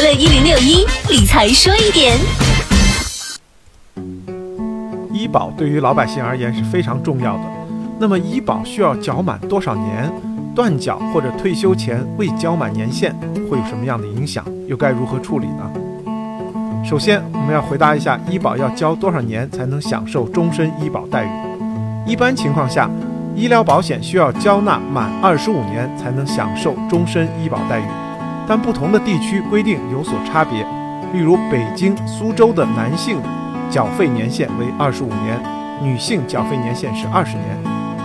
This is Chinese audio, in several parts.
乐一零六一理财说一点。医保对于老百姓而言是非常重要的。那么医保需要缴满多少年？断缴或者退休前未缴满年限会有什么样的影响？又该如何处理呢？首先，我们要回答一下医保要交多少年才能享受终身医保待遇。一般情况下，医疗保险需要交纳满二十五年才能享受终身医保待遇，但不同的地区规定有所差别。例如，北京、苏州的男性缴费年限为二十五年，女性缴费年限是二十年；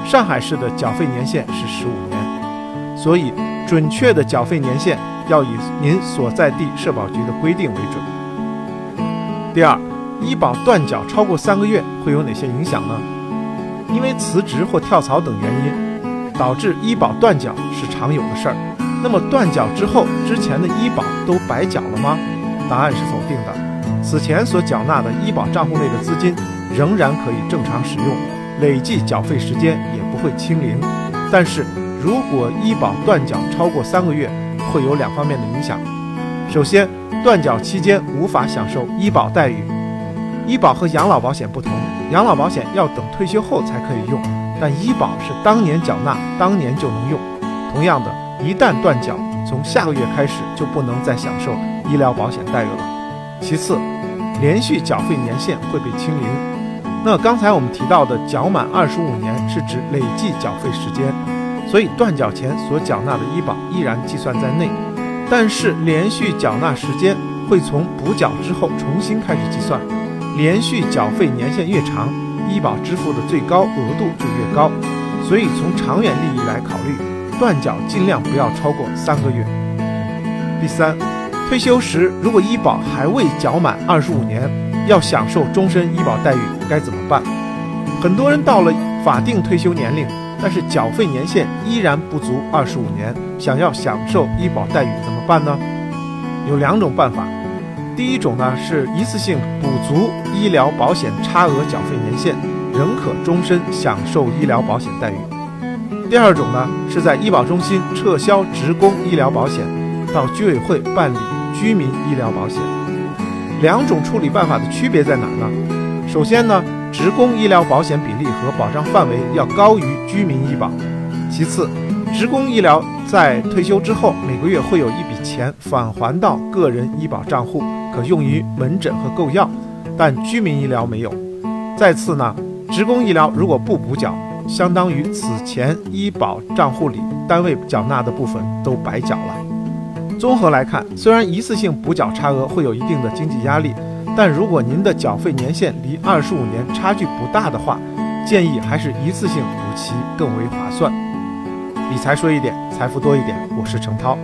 上海市的缴费年限是十五年。所以，准确的缴费年限要以您所在地社保局的规定为准。第二，医保断缴超过三个月会有哪些影响呢？因为辞职或跳槽等原因，导致医保断缴是常有的事儿。那么断缴之后，之前的医保都白缴了吗？答案是否定的。此前所缴纳的医保账户内的资金仍然可以正常使用，累计缴费时间也不会清零。但是，如果医保断缴超过三个月，会有两方面的影响。首先，断缴期间无法享受医保待遇。医保和养老保险不同，养老保险要等退休后才可以用，但医保是当年缴纳当年就能用。同样的，一旦断缴，从下个月开始就不能再享受医疗保险待遇了。其次，连续缴费年限会被清零。那刚才我们提到的缴满二十五年是指累计缴费时间。所以断缴前所缴纳的医保依然计算在内，但是连续缴纳时间会从补缴之后重新开始计算，连续缴费年限越长，医保支付的最高额度就越高。所以从长远利益来考虑，断缴尽量不要超过三个月。第三，退休时如果医保还未缴满二十五年，要享受终身医保待遇该怎么办？很多人到了法定退休年龄。但是缴费年限依然不足二十五年，想要享受医保待遇怎么办呢？有两种办法。第一种呢是一次性补足医疗保险差额缴费年限，仍可终身享受医疗保险待遇。第二种呢是在医保中心撤销职工医疗保险，到居委会办理居民医疗保险。两种处理办法的区别在哪呢？首先呢。职工医疗保险比例和保障范围要高于居民医保。其次，职工医疗在退休之后每个月会有一笔钱返还到个人医保账户，可用于门诊和购药，但居民医疗没有。再次呢，职工医疗如果不补缴，相当于此前医保账户里单位缴纳的部分都白缴了。综合来看，虽然一次性补缴差额会有一定的经济压力。但如果您的缴费年限离二十五年差距不大的话，建议还是一次性补齐更为划算。理财说一点，财富多一点。我是程涛。